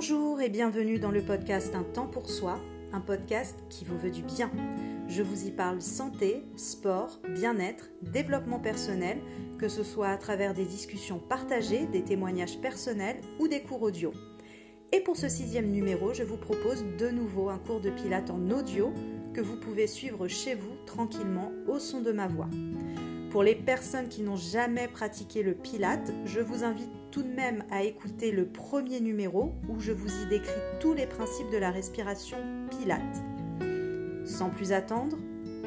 Bonjour et bienvenue dans le podcast Un temps pour soi, un podcast qui vous veut du bien. Je vous y parle santé, sport, bien-être, développement personnel, que ce soit à travers des discussions partagées, des témoignages personnels ou des cours audio. Et pour ce sixième numéro, je vous propose de nouveau un cours de pilates en audio que vous pouvez suivre chez vous tranquillement au son de ma voix. Pour les personnes qui n'ont jamais pratiqué le pilate, je vous invite tout de même à écouter le premier numéro où je vous y décris tous les principes de la respiration pilate. Sans plus attendre,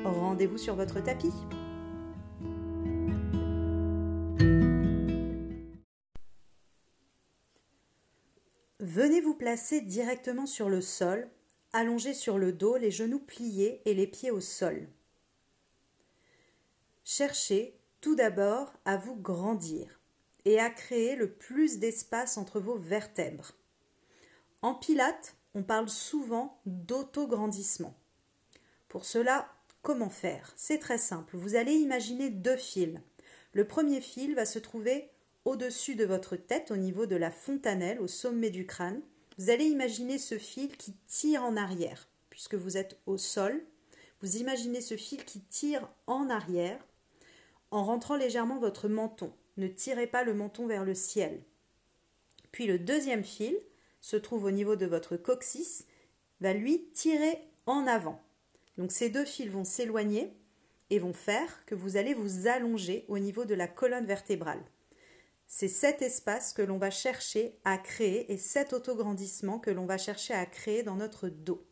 rendez-vous sur votre tapis. Venez vous placer directement sur le sol, allongé sur le dos, les genoux pliés et les pieds au sol. Cherchez tout d'abord à vous grandir et à créer le plus d'espace entre vos vertèbres. En pilates, on parle souvent d'autograndissement. Pour cela, comment faire? C'est très simple. Vous allez imaginer deux fils. Le premier fil va se trouver au-dessus de votre tête, au niveau de la fontanelle, au sommet du crâne. Vous allez imaginer ce fil qui tire en arrière. Puisque vous êtes au sol, vous imaginez ce fil qui tire en arrière en rentrant légèrement votre menton. Ne tirez pas le menton vers le ciel. Puis le deuxième fil se trouve au niveau de votre coccyx, va lui tirer en avant. Donc ces deux fils vont s'éloigner et vont faire que vous allez vous allonger au niveau de la colonne vertébrale. C'est cet espace que l'on va chercher à créer et cet autograndissement que l'on va chercher à créer dans notre dos.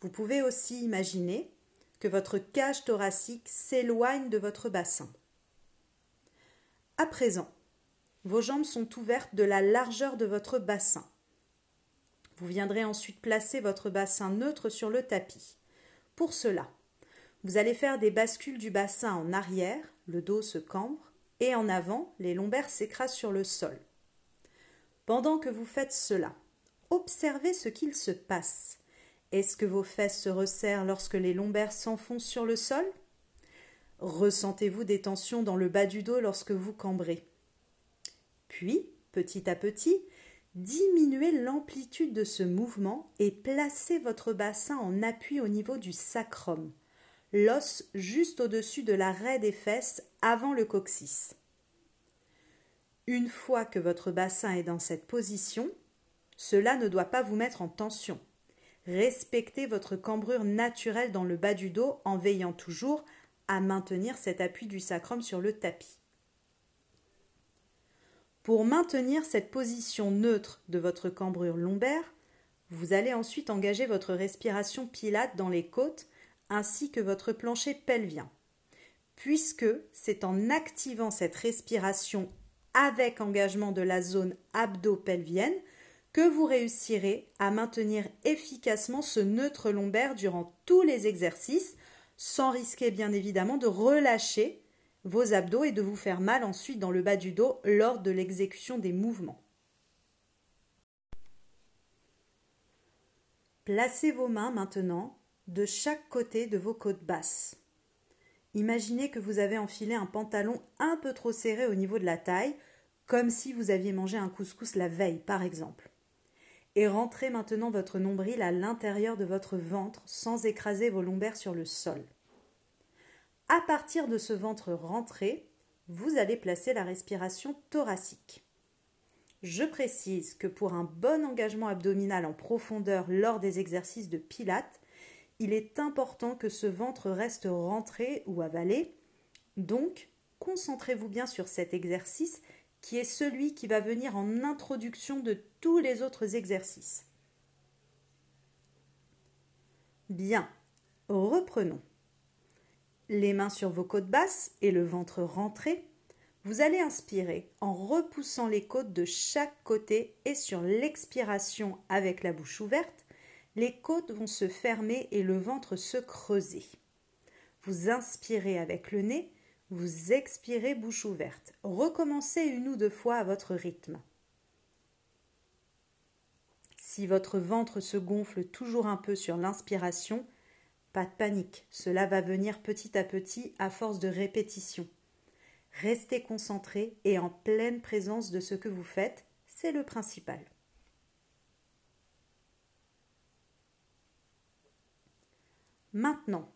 Vous pouvez aussi imaginer que votre cage thoracique s'éloigne de votre bassin. À présent, vos jambes sont ouvertes de la largeur de votre bassin. Vous viendrez ensuite placer votre bassin neutre sur le tapis. Pour cela, vous allez faire des bascules du bassin en arrière, le dos se cambre, et en avant, les lombaires s'écrasent sur le sol. Pendant que vous faites cela, observez ce qu'il se passe. Est-ce que vos fesses se resserrent lorsque les lombaires s'enfoncent sur le sol? Ressentez-vous des tensions dans le bas du dos lorsque vous cambrez? Puis, petit à petit, diminuez l'amplitude de ce mouvement et placez votre bassin en appui au niveau du sacrum l'os juste au-dessus de l'arrêt des fesses avant le coccyx. Une fois que votre bassin est dans cette position, cela ne doit pas vous mettre en tension. Respectez votre cambrure naturelle dans le bas du dos en veillant toujours maintenir cet appui du sacrum sur le tapis. Pour maintenir cette position neutre de votre cambrure lombaire, vous allez ensuite engager votre respiration pilate dans les côtes ainsi que votre plancher pelvien, puisque c'est en activant cette respiration avec engagement de la zone abdo-pelvienne que vous réussirez à maintenir efficacement ce neutre lombaire durant tous les exercices, sans risquer bien évidemment de relâcher vos abdos et de vous faire mal ensuite dans le bas du dos lors de l'exécution des mouvements. Placez vos mains maintenant de chaque côté de vos côtes basses. Imaginez que vous avez enfilé un pantalon un peu trop serré au niveau de la taille, comme si vous aviez mangé un couscous la veille, par exemple. Et rentrez maintenant votre nombril à l'intérieur de votre ventre sans écraser vos lombaires sur le sol. À partir de ce ventre rentré, vous allez placer la respiration thoracique. Je précise que pour un bon engagement abdominal en profondeur lors des exercices de pilates, il est important que ce ventre reste rentré ou avalé. Donc, concentrez-vous bien sur cet exercice qui est celui qui va venir en introduction de tous les autres exercices. Bien, reprenons. Les mains sur vos côtes basses et le ventre rentré. Vous allez inspirer en repoussant les côtes de chaque côté et sur l'expiration avec la bouche ouverte, les côtes vont se fermer et le ventre se creuser. Vous inspirez avec le nez, vous expirez bouche ouverte. Recommencez une ou deux fois à votre rythme. Si votre ventre se gonfle toujours un peu sur l'inspiration, pas de panique, cela va venir petit à petit à force de répétition. Restez concentré et en pleine présence de ce que vous faites, c'est le principal. Maintenant,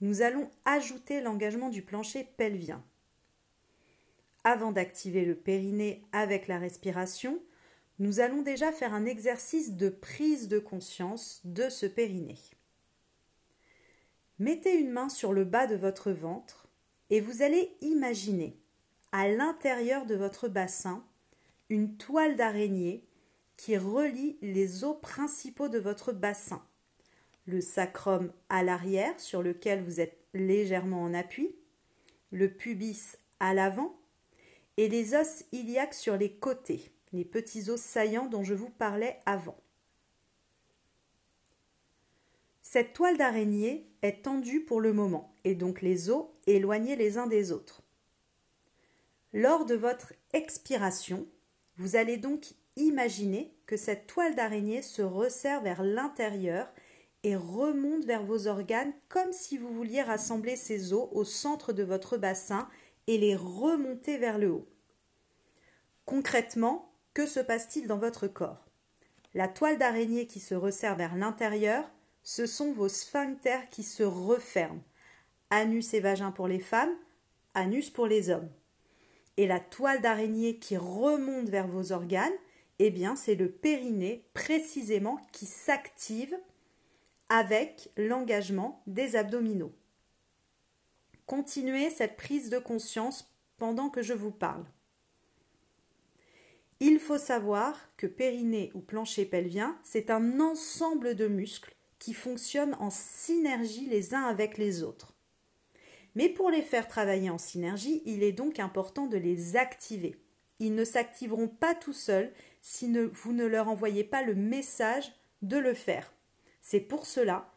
nous allons ajouter l'engagement du plancher pelvien. Avant d'activer le périnée avec la respiration, nous allons déjà faire un exercice de prise de conscience de ce périnée. Mettez une main sur le bas de votre ventre et vous allez imaginer à l'intérieur de votre bassin une toile d'araignée qui relie les os principaux de votre bassin. Le sacrum à l'arrière sur lequel vous êtes légèrement en appui, le pubis à l'avant et les os iliaques sur les côtés, les petits os saillants dont je vous parlais avant. Cette toile d'araignée est tendue pour le moment et donc les os éloignés les uns des autres. Lors de votre expiration, vous allez donc imaginer que cette toile d'araignée se resserre vers l'intérieur et remonte vers vos organes comme si vous vouliez rassembler ces os au centre de votre bassin et les remonter vers le haut. Concrètement, que se passe-t-il dans votre corps? La toile d'araignée qui se resserre vers l'intérieur, ce sont vos sphincters qui se referment. Anus et vagin pour les femmes, anus pour les hommes. Et la toile d'araignée qui remonte vers vos organes, eh bien, c'est le périnée précisément qui s'active avec l'engagement des abdominaux. Continuez cette prise de conscience pendant que je vous parle. Il faut savoir que périnée ou plancher pelvien, c'est un ensemble de muscles qui fonctionnent en synergie les uns avec les autres. Mais pour les faire travailler en synergie, il est donc important de les activer. Ils ne s'activeront pas tout seuls si vous ne leur envoyez pas le message de le faire. C'est pour cela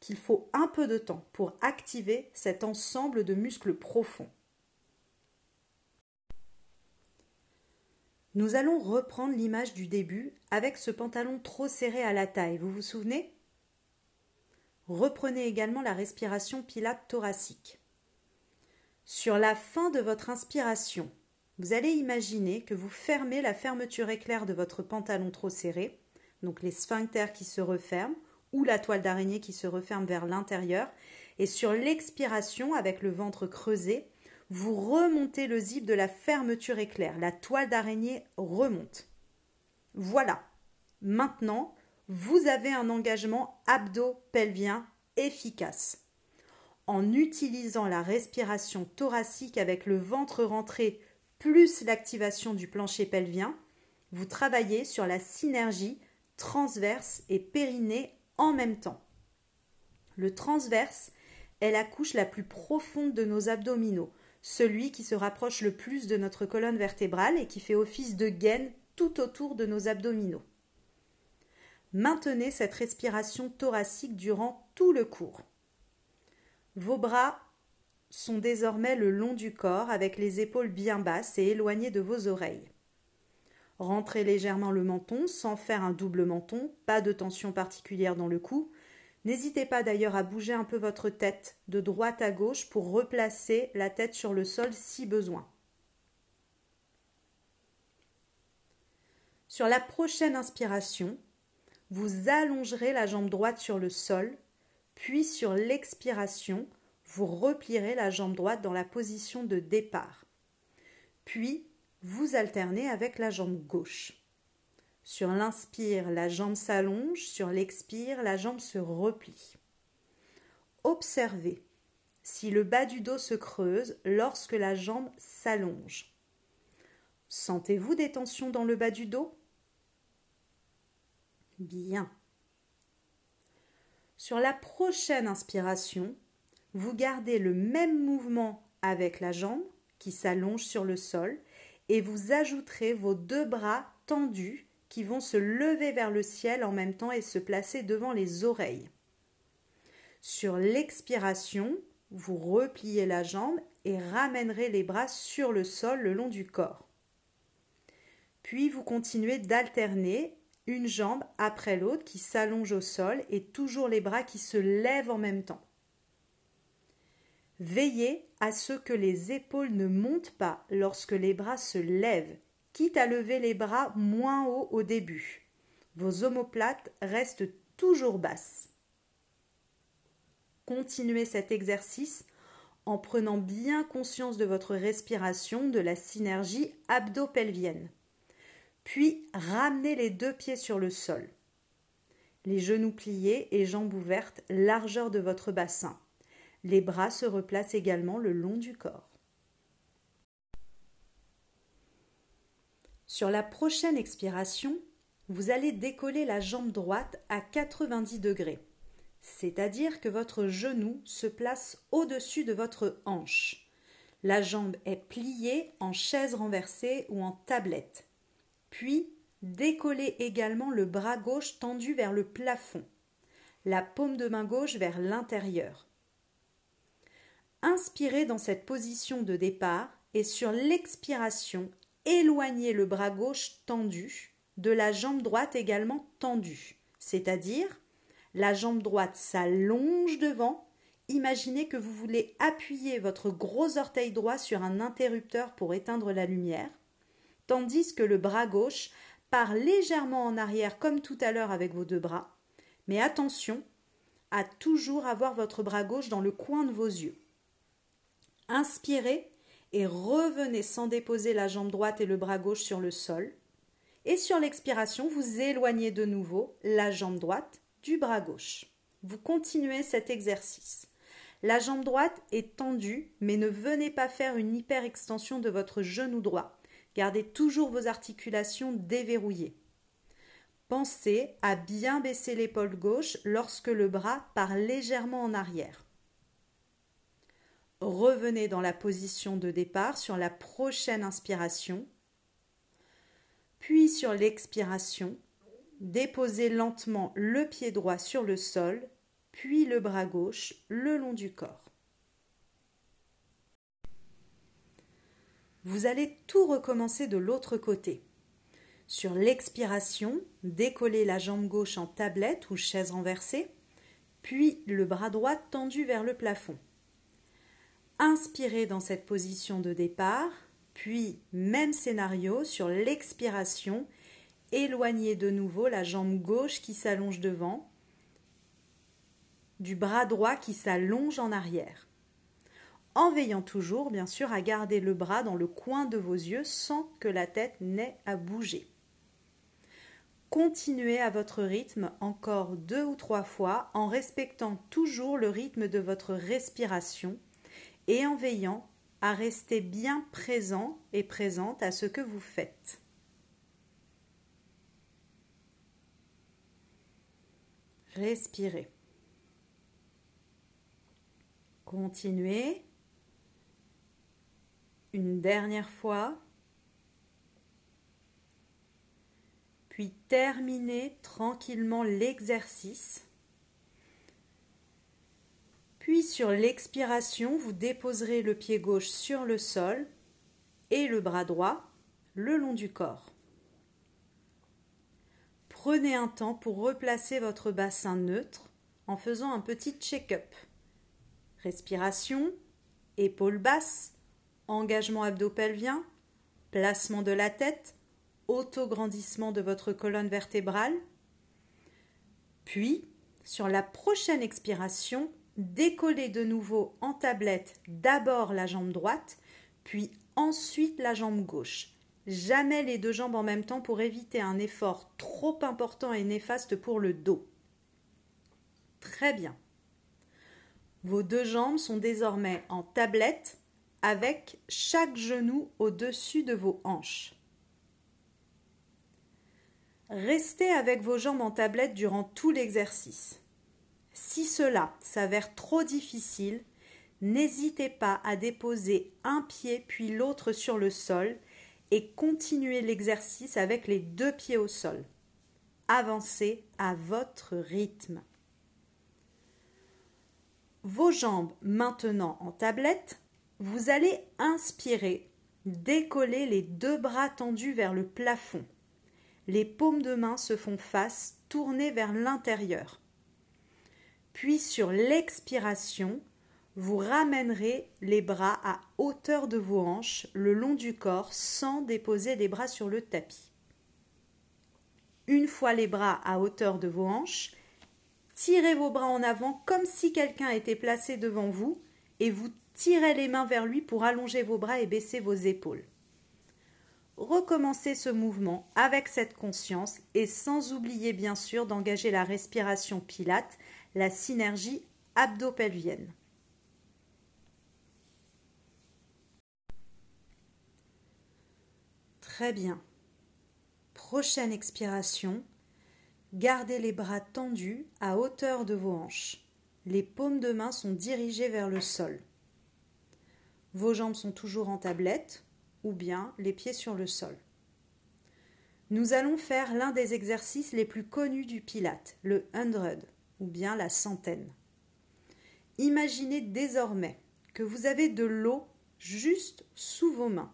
qu'il faut un peu de temps pour activer cet ensemble de muscles profonds. Nous allons reprendre l'image du début avec ce pantalon trop serré à la taille, vous vous souvenez? Reprenez également la respiration pilate thoracique. Sur la fin de votre inspiration, vous allez imaginer que vous fermez la fermeture éclair de votre pantalon trop serré, donc les sphincters qui se referment, ou la toile d'araignée qui se referme vers l'intérieur, et sur l'expiration, avec le ventre creusé, vous remontez le zip de la fermeture éclair. La toile d'araignée remonte. Voilà. Maintenant, vous avez un engagement abdo-pelvien efficace. En utilisant la respiration thoracique avec le ventre rentré plus l'activation du plancher pelvien, vous travaillez sur la synergie transverse et périnée en même temps. Le transverse est la couche la plus profonde de nos abdominaux, celui qui se rapproche le plus de notre colonne vertébrale et qui fait office de gaine tout autour de nos abdominaux. Maintenez cette respiration thoracique durant tout le cours. Vos bras sont désormais le long du corps avec les épaules bien basses et éloignées de vos oreilles. Rentrez légèrement le menton sans faire un double menton, pas de tension particulière dans le cou. N'hésitez pas d'ailleurs à bouger un peu votre tête de droite à gauche pour replacer la tête sur le sol si besoin. Sur la prochaine inspiration, vous allongerez la jambe droite sur le sol, puis sur l'expiration, vous replierez la jambe droite dans la position de départ. Puis, vous alternez avec la jambe gauche. Sur l'inspire, la jambe s'allonge, sur l'expire, la jambe se replie. Observez si le bas du dos se creuse lorsque la jambe s'allonge. Sentez-vous des tensions dans le bas du dos? Bien. Sur la prochaine inspiration, vous gardez le même mouvement avec la jambe qui s'allonge sur le sol et vous ajouterez vos deux bras tendus qui vont se lever vers le ciel en même temps et se placer devant les oreilles. Sur l'expiration, vous repliez la jambe et ramènerez les bras sur le sol le long du corps. Puis vous continuez d'alterner une jambe après l'autre qui s'allonge au sol et toujours les bras qui se lèvent en même temps. Veillez à ce que les épaules ne montent pas lorsque les bras se lèvent, quitte à lever les bras moins haut au début. Vos omoplates restent toujours basses. Continuez cet exercice en prenant bien conscience de votre respiration, de la synergie abdo-pelvienne. Puis ramenez les deux pieds sur le sol. Les genoux pliés et jambes ouvertes, largeur de votre bassin. Les bras se replacent également le long du corps. Sur la prochaine expiration, vous allez décoller la jambe droite à 90 degrés, c'est-à-dire que votre genou se place au-dessus de votre hanche. La jambe est pliée en chaise renversée ou en tablette. Puis, décollez également le bras gauche tendu vers le plafond, la paume de main gauche vers l'intérieur. Inspirez dans cette position de départ et sur l'expiration, éloignez le bras gauche tendu de la jambe droite également tendue, c'est-à-dire la jambe droite s'allonge devant. Imaginez que vous voulez appuyer votre gros orteil droit sur un interrupteur pour éteindre la lumière, tandis que le bras gauche part légèrement en arrière comme tout à l'heure avec vos deux bras. Mais attention à toujours avoir votre bras gauche dans le coin de vos yeux. Inspirez et revenez sans déposer la jambe droite et le bras gauche sur le sol. Et sur l'expiration, vous éloignez de nouveau la jambe droite du bras gauche. Vous continuez cet exercice. La jambe droite est tendue, mais ne venez pas faire une hyperextension de votre genou droit. Gardez toujours vos articulations déverrouillées. Pensez à bien baisser l'épaule gauche lorsque le bras part légèrement en arrière. Revenez dans la position de départ sur la prochaine inspiration. Puis sur l'expiration, déposez lentement le pied droit sur le sol, puis le bras gauche le long du corps. Vous allez tout recommencer de l'autre côté. Sur l'expiration, décollez la jambe gauche en tablette ou chaise renversée, puis le bras droit tendu vers le plafond. Inspirez dans cette position de départ, puis même scénario sur l'expiration, éloignez de nouveau la jambe gauche qui s'allonge devant, du bras droit qui s'allonge en arrière. En veillant toujours, bien sûr, à garder le bras dans le coin de vos yeux sans que la tête n'ait à bouger. Continuez à votre rythme encore deux ou trois fois en respectant toujours le rythme de votre respiration et en veillant à rester bien présent et présente à ce que vous faites. Respirez. Continuez. Une dernière fois. Puis terminez tranquillement l'exercice puis sur l'expiration, vous déposerez le pied gauche sur le sol et le bras droit le long du corps. Prenez un temps pour replacer votre bassin neutre en faisant un petit check-up. Respiration, épaules basses, engagement abdo-pelvien, placement de la tête, autograndissement de votre colonne vertébrale. Puis, sur la prochaine expiration, décoller de nouveau en tablette d'abord la jambe droite, puis ensuite la jambe gauche. Jamais les deux jambes en même temps pour éviter un effort trop important et néfaste pour le dos. Très bien. Vos deux jambes sont désormais en tablette avec chaque genou au-dessus de vos hanches. Restez avec vos jambes en tablette durant tout l'exercice. Si cela s'avère trop difficile, n'hésitez pas à déposer un pied puis l'autre sur le sol et continuez l'exercice avec les deux pieds au sol. Avancez à votre rythme. Vos jambes maintenant en tablette, vous allez inspirer, décoller les deux bras tendus vers le plafond. Les paumes de main se font face, tournées vers l'intérieur. Puis sur l'expiration, vous ramènerez les bras à hauteur de vos hanches le long du corps sans déposer les bras sur le tapis. Une fois les bras à hauteur de vos hanches, tirez vos bras en avant comme si quelqu'un était placé devant vous et vous tirez les mains vers lui pour allonger vos bras et baisser vos épaules. Recommencez ce mouvement avec cette conscience et sans oublier bien sûr d'engager la respiration pilate, la synergie abdo-pelvienne. Très bien. Prochaine expiration. Gardez les bras tendus à hauteur de vos hanches. Les paumes de main sont dirigées vers le sol. Vos jambes sont toujours en tablette ou bien les pieds sur le sol. Nous allons faire l'un des exercices les plus connus du Pilate, le hundred ou bien la centaine. Imaginez désormais que vous avez de l'eau juste sous vos mains.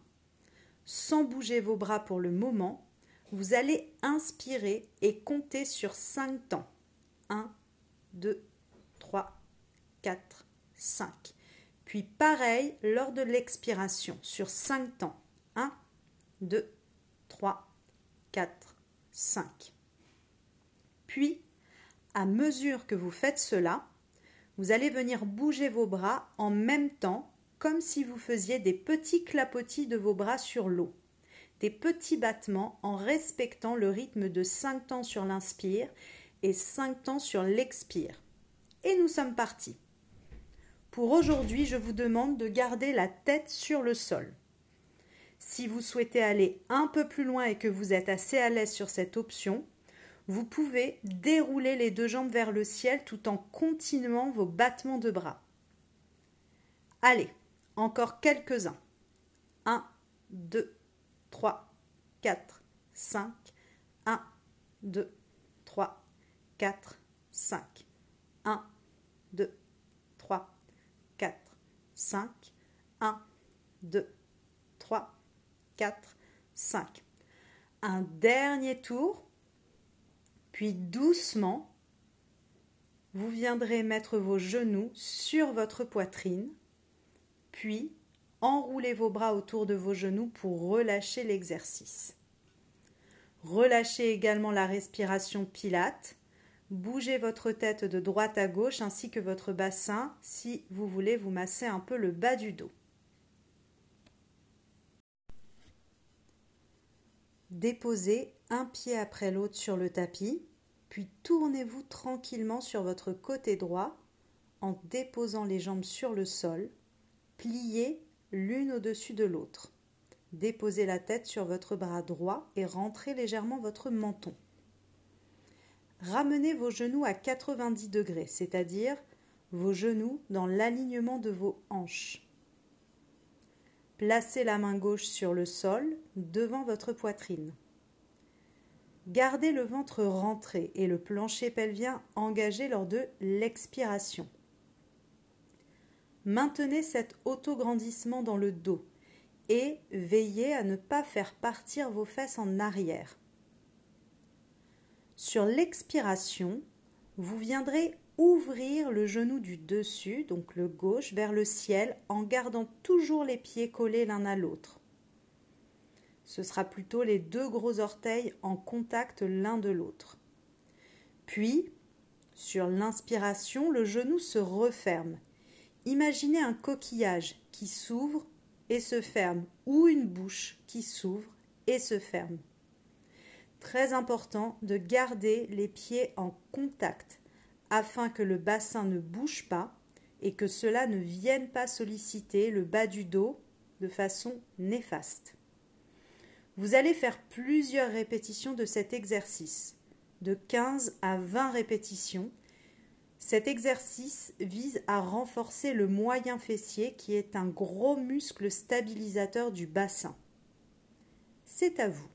Sans bouger vos bras pour le moment, vous allez inspirer et compter sur 5 temps. 1, 2, 3, 4, 5. Puis pareil lors de l'expiration sur 5 temps. 1, 2, 3, 4, 5. Puis, à mesure que vous faites cela, vous allez venir bouger vos bras en même temps comme si vous faisiez des petits clapotis de vos bras sur l'eau. Des petits battements en respectant le rythme de 5 temps sur l'inspire et 5 temps sur l'expire. Et nous sommes partis. Pour aujourd'hui, je vous demande de garder la tête sur le sol. Si vous souhaitez aller un peu plus loin et que vous êtes assez à l'aise sur cette option, vous pouvez dérouler les deux jambes vers le ciel tout en continuant vos battements de bras. Allez, encore quelques-uns. 1, 2, 3, 4, 5. 1, 2, 3, 4, 5. 1, 2, 3, 4, 5. 1, 2, 3, 4, 5. Un dernier tour, puis doucement, vous viendrez mettre vos genoux sur votre poitrine puis enroulez vos bras autour de vos genoux pour relâcher l'exercice. Relâchez également la respiration pilate. Bougez votre tête de droite à gauche ainsi que votre bassin si vous voulez vous masser un peu le bas du dos. Déposez un pied après l'autre sur le tapis, puis tournez-vous tranquillement sur votre côté droit en déposant les jambes sur le sol Pliez l'une au-dessus de l'autre. Déposez la tête sur votre bras droit et rentrez légèrement votre menton. Ramenez vos genoux à 90 degrés, c'est-à-dire vos genoux dans l'alignement de vos hanches. Placez la main gauche sur le sol devant votre poitrine. Gardez le ventre rentré et le plancher pelvien engagé lors de l'expiration. Maintenez cet autograndissement dans le dos et veillez à ne pas faire partir vos fesses en arrière. Sur l'expiration, vous viendrez ouvrir le genou du dessus, donc le gauche, vers le ciel en gardant toujours les pieds collés l'un à l'autre. Ce sera plutôt les deux gros orteils en contact l'un de l'autre. Puis, sur l'inspiration, le genou se referme Imaginez un coquillage qui s'ouvre et se ferme, ou une bouche qui s'ouvre et se ferme. Très important de garder les pieds en contact afin que le bassin ne bouge pas et que cela ne vienne pas solliciter le bas du dos de façon néfaste. Vous allez faire plusieurs répétitions de cet exercice, de 15 à 20 répétitions, cet exercice vise à renforcer le moyen fessier qui est un gros muscle stabilisateur du bassin. C'est à vous.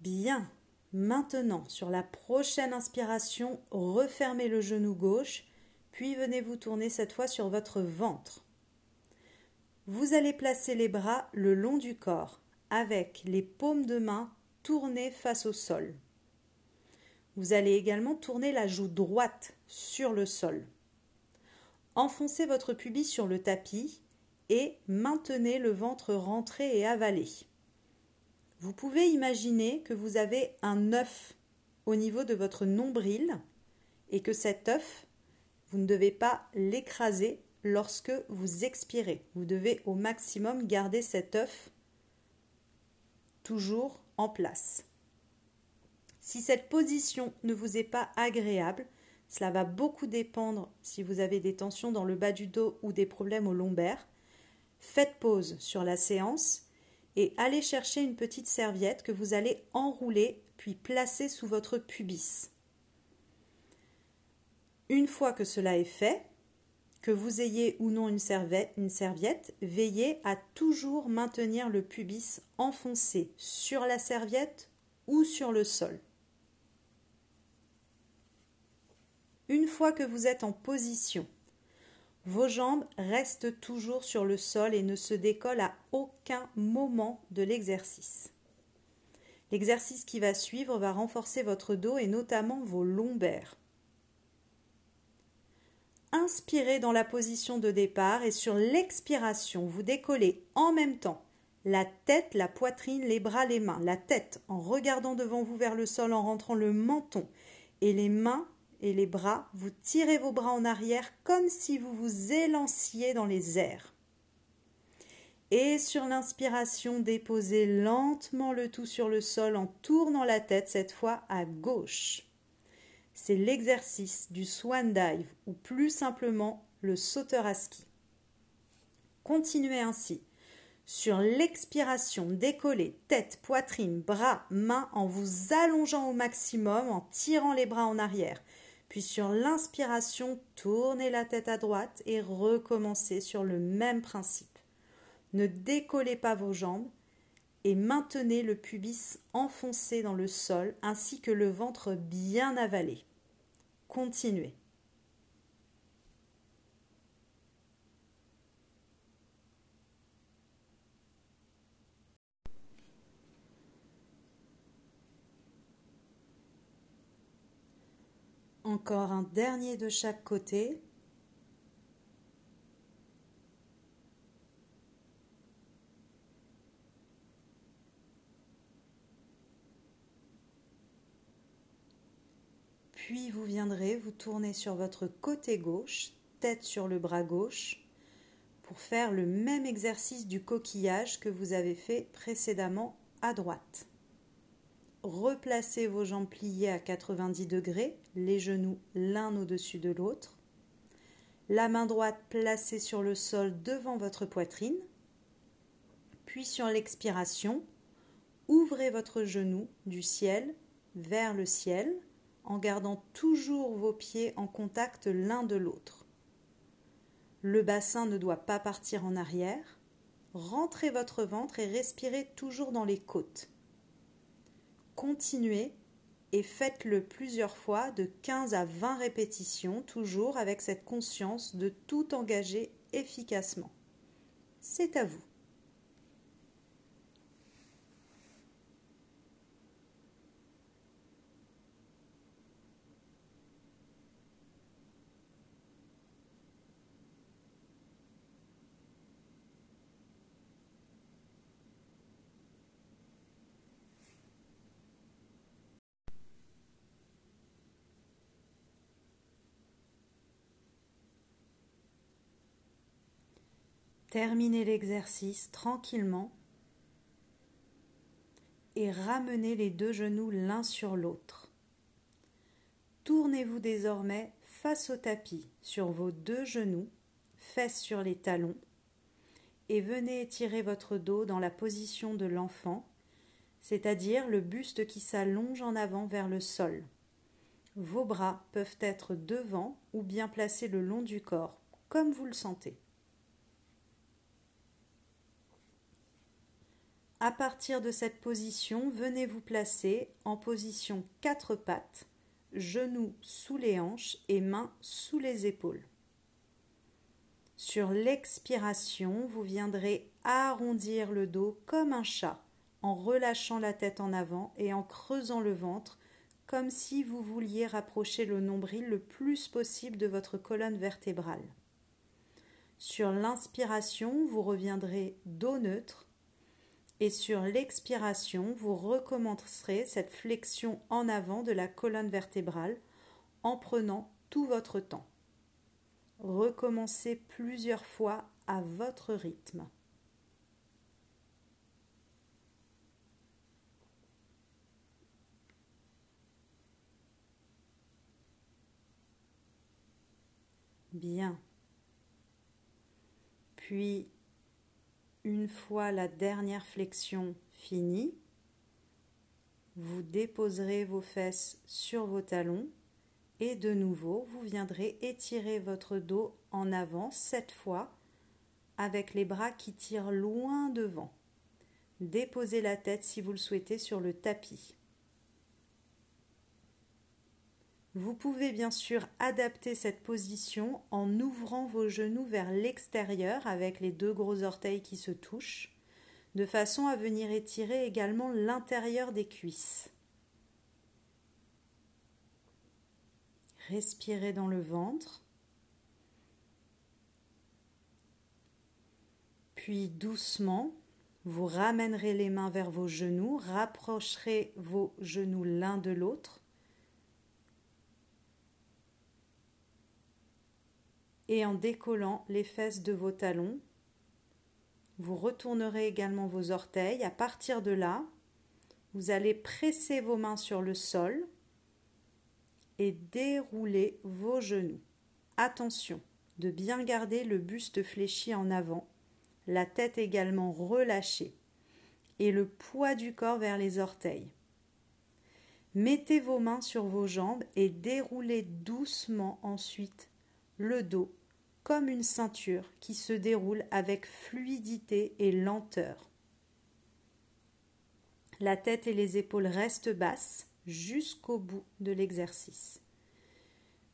Bien. Maintenant, sur la prochaine inspiration, refermez le genou gauche, puis venez vous tourner cette fois sur votre ventre. Vous allez placer les bras le long du corps, avec les paumes de main tournées face au sol. Vous allez également tourner la joue droite sur le sol. Enfoncez votre pubis sur le tapis et maintenez le ventre rentré et avalé. Vous pouvez imaginer que vous avez un œuf au niveau de votre nombril et que cet œuf, vous ne devez pas l'écraser lorsque vous expirez. Vous devez au maximum garder cet œuf toujours en place. Si cette position ne vous est pas agréable, cela va beaucoup dépendre si vous avez des tensions dans le bas du dos ou des problèmes au lombaire. Faites pause sur la séance et allez chercher une petite serviette que vous allez enrouler puis placer sous votre pubis. Une fois que cela est fait, que vous ayez ou non une serviette, une veillez à toujours maintenir le pubis enfoncé sur la serviette ou sur le sol. Une fois que vous êtes en position, vos jambes restent toujours sur le sol et ne se décollent à aucun moment de l'exercice. L'exercice qui va suivre va renforcer votre dos et notamment vos lombaires. Inspirez dans la position de départ et sur l'expiration, vous décollez en même temps la tête, la poitrine, les bras, les mains. La tête en regardant devant vous vers le sol, en rentrant le menton et les mains et les bras, vous tirez vos bras en arrière comme si vous vous élanciez dans les airs. Et sur l'inspiration, déposez lentement le tout sur le sol en tournant la tête cette fois à gauche. C'est l'exercice du swan dive ou plus simplement le sauteur à ski. Continuez ainsi. Sur l'expiration, décollez tête, poitrine, bras, mains en vous allongeant au maximum, en tirant les bras en arrière. Puis sur l'inspiration, tournez la tête à droite et recommencez sur le même principe. Ne décollez pas vos jambes et maintenez le pubis enfoncé dans le sol ainsi que le ventre bien avalé. Continuez. Encore un dernier de chaque côté. Puis vous viendrez vous tourner sur votre côté gauche, tête sur le bras gauche, pour faire le même exercice du coquillage que vous avez fait précédemment à droite. Replacez vos jambes pliées à 90 degrés, les genoux l'un au-dessus de l'autre. La main droite placée sur le sol devant votre poitrine. Puis sur l'expiration, ouvrez votre genou du ciel vers le ciel en gardant toujours vos pieds en contact l'un de l'autre. Le bassin ne doit pas partir en arrière. Rentrez votre ventre et respirez toujours dans les côtes. Continuez et faites-le plusieurs fois de 15 à 20 répétitions, toujours avec cette conscience de tout engager efficacement. C'est à vous. Terminez l'exercice tranquillement et ramenez les deux genoux l'un sur l'autre. Tournez-vous désormais face au tapis sur vos deux genoux, fesses sur les talons, et venez étirer votre dos dans la position de l'enfant, c'est-à-dire le buste qui s'allonge en avant vers le sol. Vos bras peuvent être devant ou bien placés le long du corps, comme vous le sentez. À partir de cette position, venez vous placer en position quatre pattes, genoux sous les hanches et mains sous les épaules. Sur l'expiration, vous viendrez arrondir le dos comme un chat en relâchant la tête en avant et en creusant le ventre comme si vous vouliez rapprocher le nombril le plus possible de votre colonne vertébrale. Sur l'inspiration, vous reviendrez dos neutre et sur l'expiration, vous recommencerez cette flexion en avant de la colonne vertébrale en prenant tout votre temps. Recommencez plusieurs fois à votre rythme. Bien. Puis, une fois la dernière flexion finie, vous déposerez vos fesses sur vos talons et de nouveau, vous viendrez étirer votre dos en avant, cette fois avec les bras qui tirent loin devant. Déposez la tête si vous le souhaitez sur le tapis. Vous pouvez bien sûr adapter cette position en ouvrant vos genoux vers l'extérieur avec les deux gros orteils qui se touchent, de façon à venir étirer également l'intérieur des cuisses. Respirez dans le ventre. Puis doucement, vous ramènerez les mains vers vos genoux, rapprocherez vos genoux l'un de l'autre. Et en décollant les fesses de vos talons, vous retournerez également vos orteils. À partir de là, vous allez presser vos mains sur le sol et déroulez vos genoux. Attention de bien garder le buste fléchi en avant, la tête également relâchée et le poids du corps vers les orteils. Mettez vos mains sur vos jambes et déroulez doucement ensuite le dos comme une ceinture qui se déroule avec fluidité et lenteur. La tête et les épaules restent basses jusqu'au bout de l'exercice.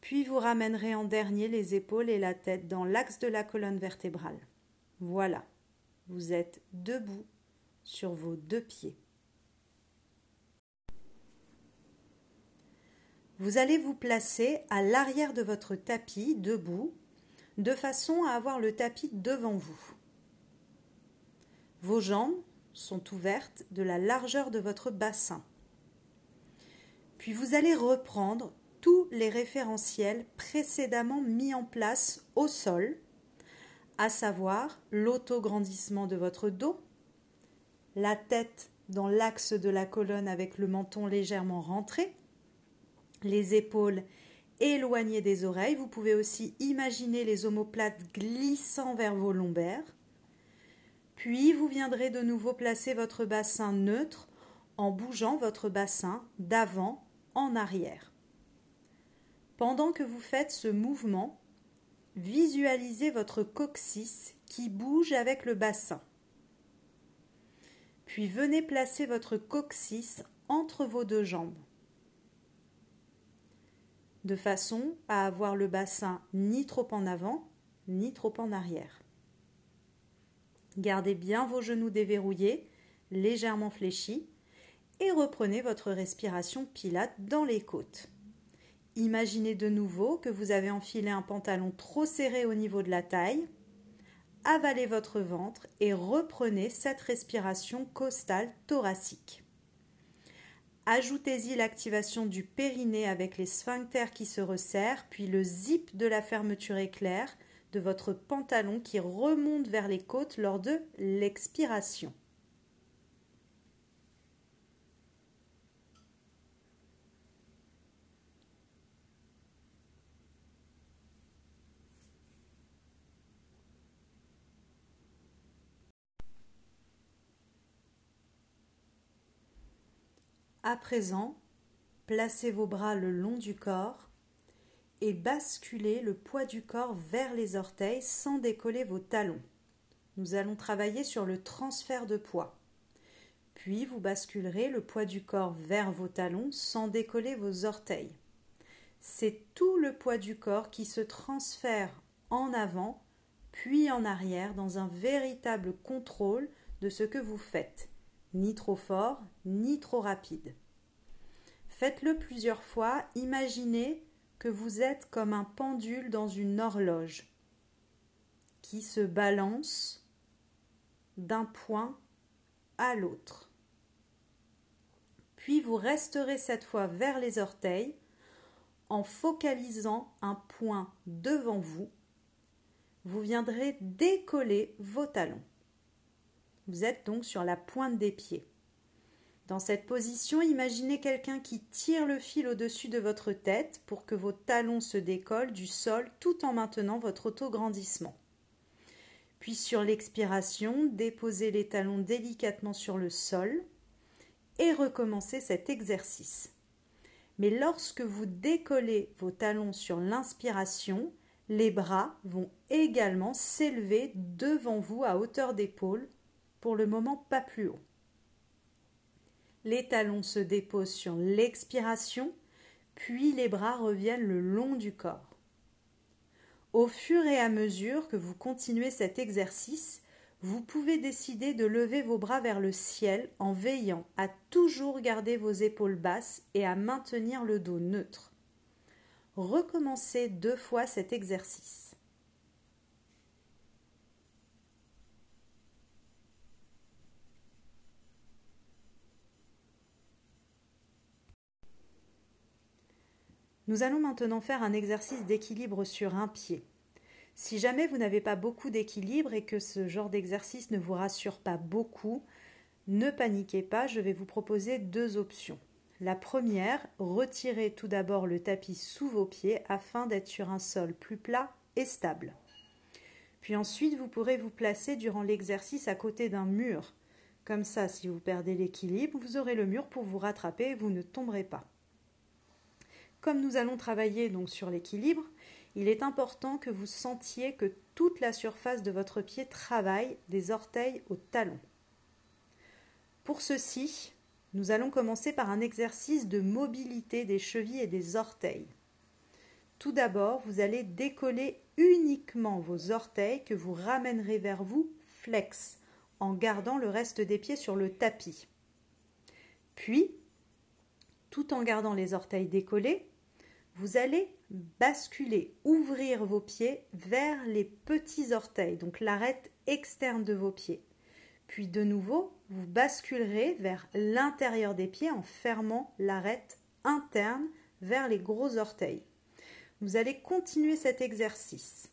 Puis vous ramènerez en dernier les épaules et la tête dans l'axe de la colonne vertébrale. Voilà, vous êtes debout sur vos deux pieds. Vous allez vous placer à l'arrière de votre tapis, debout, de façon à avoir le tapis devant vous. Vos jambes sont ouvertes de la largeur de votre bassin. Puis vous allez reprendre tous les référentiels précédemment mis en place au sol, à savoir l'autograndissement de votre dos, la tête dans l'axe de la colonne avec le menton légèrement rentré, les épaules éloignées des oreilles. Vous pouvez aussi imaginer les omoplates glissant vers vos lombaires. Puis vous viendrez de nouveau placer votre bassin neutre en bougeant votre bassin d'avant en arrière. Pendant que vous faites ce mouvement, visualisez votre coccyx qui bouge avec le bassin. Puis venez placer votre coccyx entre vos deux jambes, de façon à avoir le bassin ni trop en avant, ni trop en arrière. Gardez bien vos genoux déverrouillés, légèrement fléchis, et reprenez votre respiration pilate dans les côtes. Imaginez de nouveau que vous avez enfilé un pantalon trop serré au niveau de la taille. Avalez votre ventre et reprenez cette respiration costale thoracique. Ajoutez-y l'activation du périnée avec les sphincters qui se resserrent, puis le zip de la fermeture éclair de votre pantalon qui remonte vers les côtes lors de l'expiration. À présent, placez vos bras le long du corps et basculez le poids du corps vers les orteils sans décoller vos talons. Nous allons travailler sur le transfert de poids. Puis vous basculerez le poids du corps vers vos talons sans décoller vos orteils. C'est tout le poids du corps qui se transfère en avant puis en arrière dans un véritable contrôle de ce que vous faites ni trop fort, ni trop rapide. Faites-le plusieurs fois. Imaginez que vous êtes comme un pendule dans une horloge qui se balance d'un point à l'autre. Puis vous resterez cette fois vers les orteils en focalisant un point devant vous. Vous viendrez décoller vos talons. Vous êtes donc sur la pointe des pieds. Dans cette position, imaginez quelqu'un qui tire le fil au-dessus de votre tête pour que vos talons se décollent du sol tout en maintenant votre autograndissement. Puis sur l'expiration, déposez les talons délicatement sur le sol et recommencez cet exercice. Mais lorsque vous décollez vos talons sur l'inspiration, les bras vont également s'élever devant vous à hauteur d'épaule, le moment pas plus haut. Les talons se déposent sur l'expiration, puis les bras reviennent le long du corps. Au fur et à mesure que vous continuez cet exercice, vous pouvez décider de lever vos bras vers le ciel en veillant à toujours garder vos épaules basses et à maintenir le dos neutre. Recommencez deux fois cet exercice. Nous allons maintenant faire un exercice d'équilibre sur un pied. Si jamais vous n'avez pas beaucoup d'équilibre et que ce genre d'exercice ne vous rassure pas beaucoup, ne paniquez pas, je vais vous proposer deux options. La première, retirez tout d'abord le tapis sous vos pieds afin d'être sur un sol plus plat et stable. Puis ensuite, vous pourrez vous placer durant l'exercice à côté d'un mur. Comme ça, si vous perdez l'équilibre, vous aurez le mur pour vous rattraper et vous ne tomberez pas. Comme nous allons travailler donc sur l'équilibre, il est important que vous sentiez que toute la surface de votre pied travaille des orteils aux talons. Pour ceci, nous allons commencer par un exercice de mobilité des chevilles et des orteils. Tout d'abord, vous allez décoller uniquement vos orteils que vous ramènerez vers vous flex en gardant le reste des pieds sur le tapis. Puis, tout en gardant les orteils décollés, vous allez basculer, ouvrir vos pieds vers les petits orteils, donc l'arête externe de vos pieds. Puis de nouveau, vous basculerez vers l'intérieur des pieds en fermant l'arête interne vers les gros orteils. Vous allez continuer cet exercice.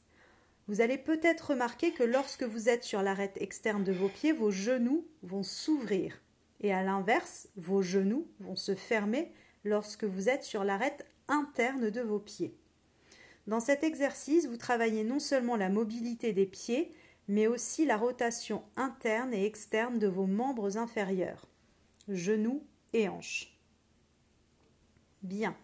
Vous allez peut-être remarquer que lorsque vous êtes sur l'arête externe de vos pieds, vos genoux vont s'ouvrir. Et à l'inverse, vos genoux vont se fermer lorsque vous êtes sur l'arête de vos pieds. Dans cet exercice, vous travaillez non seulement la mobilité des pieds, mais aussi la rotation interne et externe de vos membres inférieurs, genoux et hanches. Bien.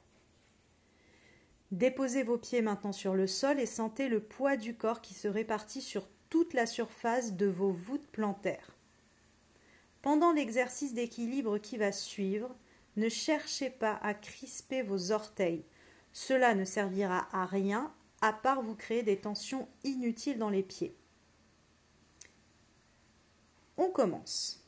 Déposez vos pieds maintenant sur le sol et sentez le poids du corps qui se répartit sur toute la surface de vos voûtes plantaires. Pendant l'exercice d'équilibre qui va suivre, ne cherchez pas à crisper vos orteils. Cela ne servira à rien à part vous créer des tensions inutiles dans les pieds. On commence.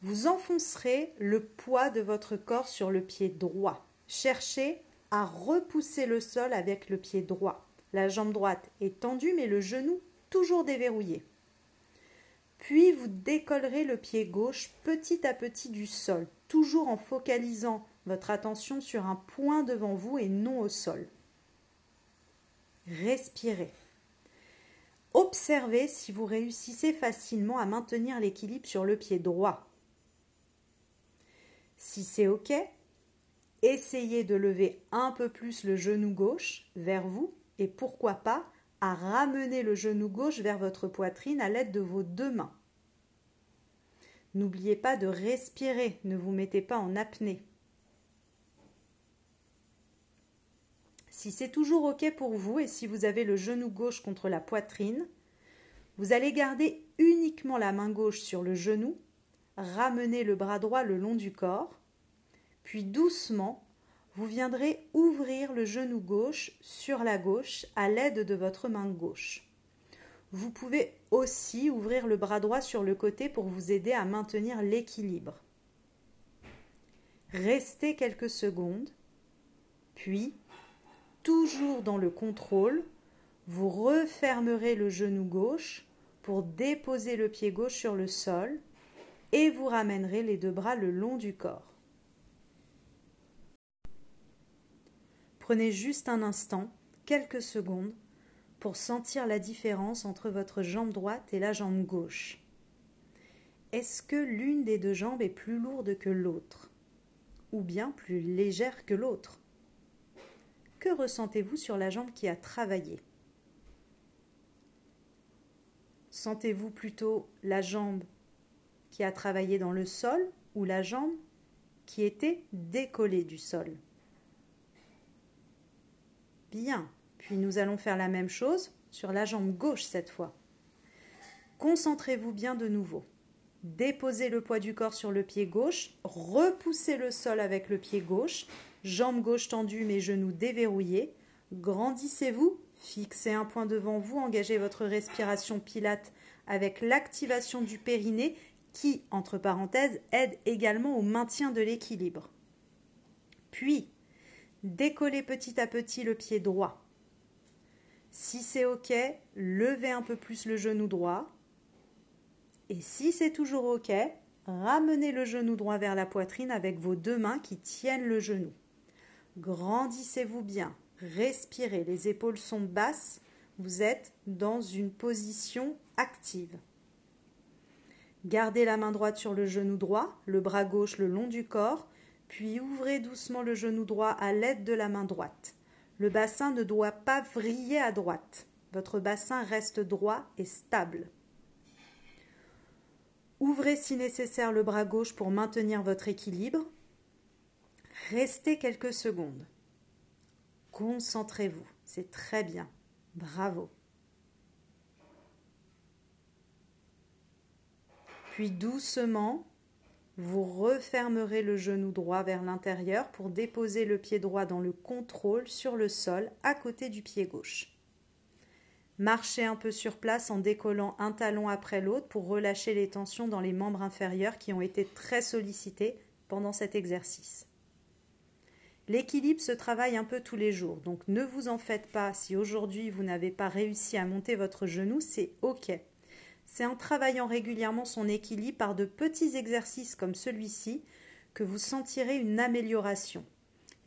Vous enfoncerez le poids de votre corps sur le pied droit. Cherchez à repousser le sol avec le pied droit. La jambe droite est tendue mais le genou toujours déverrouillé. Puis vous décollerez le pied gauche petit à petit du sol, toujours en focalisant votre attention sur un point devant vous et non au sol. Respirez. Observez si vous réussissez facilement à maintenir l'équilibre sur le pied droit. Si c'est OK, essayez de lever un peu plus le genou gauche vers vous et pourquoi pas à ramener le genou gauche vers votre poitrine à l'aide de vos deux mains. N'oubliez pas de respirer, ne vous mettez pas en apnée. Si c'est toujours OK pour vous et si vous avez le genou gauche contre la poitrine, vous allez garder uniquement la main gauche sur le genou, ramener le bras droit le long du corps, puis doucement vous viendrez ouvrir le genou gauche sur la gauche à l'aide de votre main gauche. Vous pouvez aussi ouvrir le bras droit sur le côté pour vous aider à maintenir l'équilibre. Restez quelques secondes, puis, toujours dans le contrôle, vous refermerez le genou gauche pour déposer le pied gauche sur le sol et vous ramènerez les deux bras le long du corps. Prenez juste un instant, quelques secondes, pour sentir la différence entre votre jambe droite et la jambe gauche. Est-ce que l'une des deux jambes est plus lourde que l'autre? Ou bien plus légère que l'autre? Que ressentez-vous sur la jambe qui a travaillé? Sentez-vous plutôt la jambe qui a travaillé dans le sol ou la jambe qui était décollée du sol? Bien, puis nous allons faire la même chose sur la jambe gauche cette fois. Concentrez-vous bien de nouveau. Déposez le poids du corps sur le pied gauche, repoussez le sol avec le pied gauche, jambe gauche tendue mais genoux déverrouillés. Grandissez-vous, fixez un point devant vous, engagez votre respiration pilate avec l'activation du périnée qui, entre parenthèses, aide également au maintien de l'équilibre. Puis, décollez petit à petit le pied droit. Si c'est OK, levez un peu plus le genou droit, et si c'est toujours OK, ramenez le genou droit vers la poitrine avec vos deux mains qui tiennent le genou. Grandissez-vous bien, respirez, les épaules sont basses, vous êtes dans une position active. Gardez la main droite sur le genou droit, le bras gauche le long du corps, puis ouvrez doucement le genou droit à l'aide de la main droite. Le bassin ne doit pas vriller à droite. Votre bassin reste droit et stable. Ouvrez si nécessaire le bras gauche pour maintenir votre équilibre. Restez quelques secondes. Concentrez-vous, c'est très bien. Bravo. Puis doucement, vous refermerez le genou droit vers l'intérieur pour déposer le pied droit dans le contrôle sur le sol à côté du pied gauche. Marchez un peu sur place en décollant un talon après l'autre pour relâcher les tensions dans les membres inférieurs qui ont été très sollicités pendant cet exercice. L'équilibre se travaille un peu tous les jours, donc ne vous en faites pas si aujourd'hui vous n'avez pas réussi à monter votre genou, c'est OK. C'est en travaillant régulièrement son équilibre par de petits exercices comme celui-ci que vous sentirez une amélioration.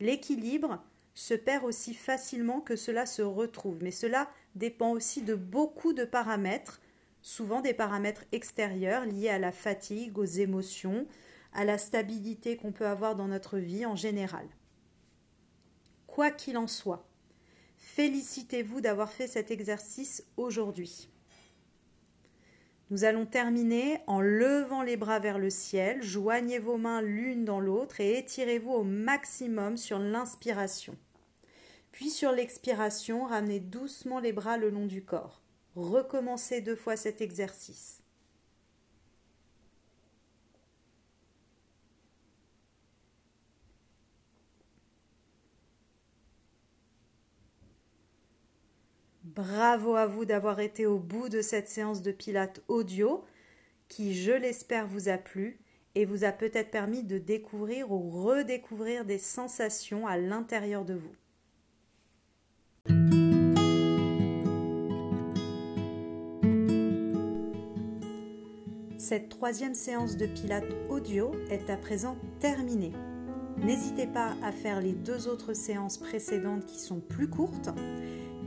L'équilibre se perd aussi facilement que cela se retrouve, mais cela dépend aussi de beaucoup de paramètres, souvent des paramètres extérieurs liés à la fatigue, aux émotions, à la stabilité qu'on peut avoir dans notre vie en général. Quoi qu'il en soit, félicitez-vous d'avoir fait cet exercice aujourd'hui. Nous allons terminer en levant les bras vers le ciel, joignez vos mains l'une dans l'autre et étirez-vous au maximum sur l'inspiration. Puis sur l'expiration, ramenez doucement les bras le long du corps. Recommencez deux fois cet exercice. Bravo à vous d'avoir été au bout de cette séance de pilates audio qui, je l'espère, vous a plu et vous a peut-être permis de découvrir ou redécouvrir des sensations à l'intérieur de vous. Cette troisième séance de pilates audio est à présent terminée. N'hésitez pas à faire les deux autres séances précédentes qui sont plus courtes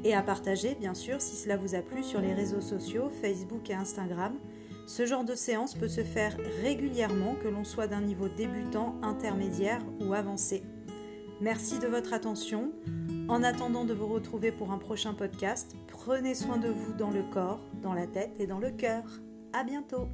et à partager bien sûr si cela vous a plu sur les réseaux sociaux Facebook et Instagram. Ce genre de séance peut se faire régulièrement que l'on soit d'un niveau débutant, intermédiaire ou avancé. Merci de votre attention. En attendant de vous retrouver pour un prochain podcast, prenez soin de vous dans le corps, dans la tête et dans le cœur. À bientôt!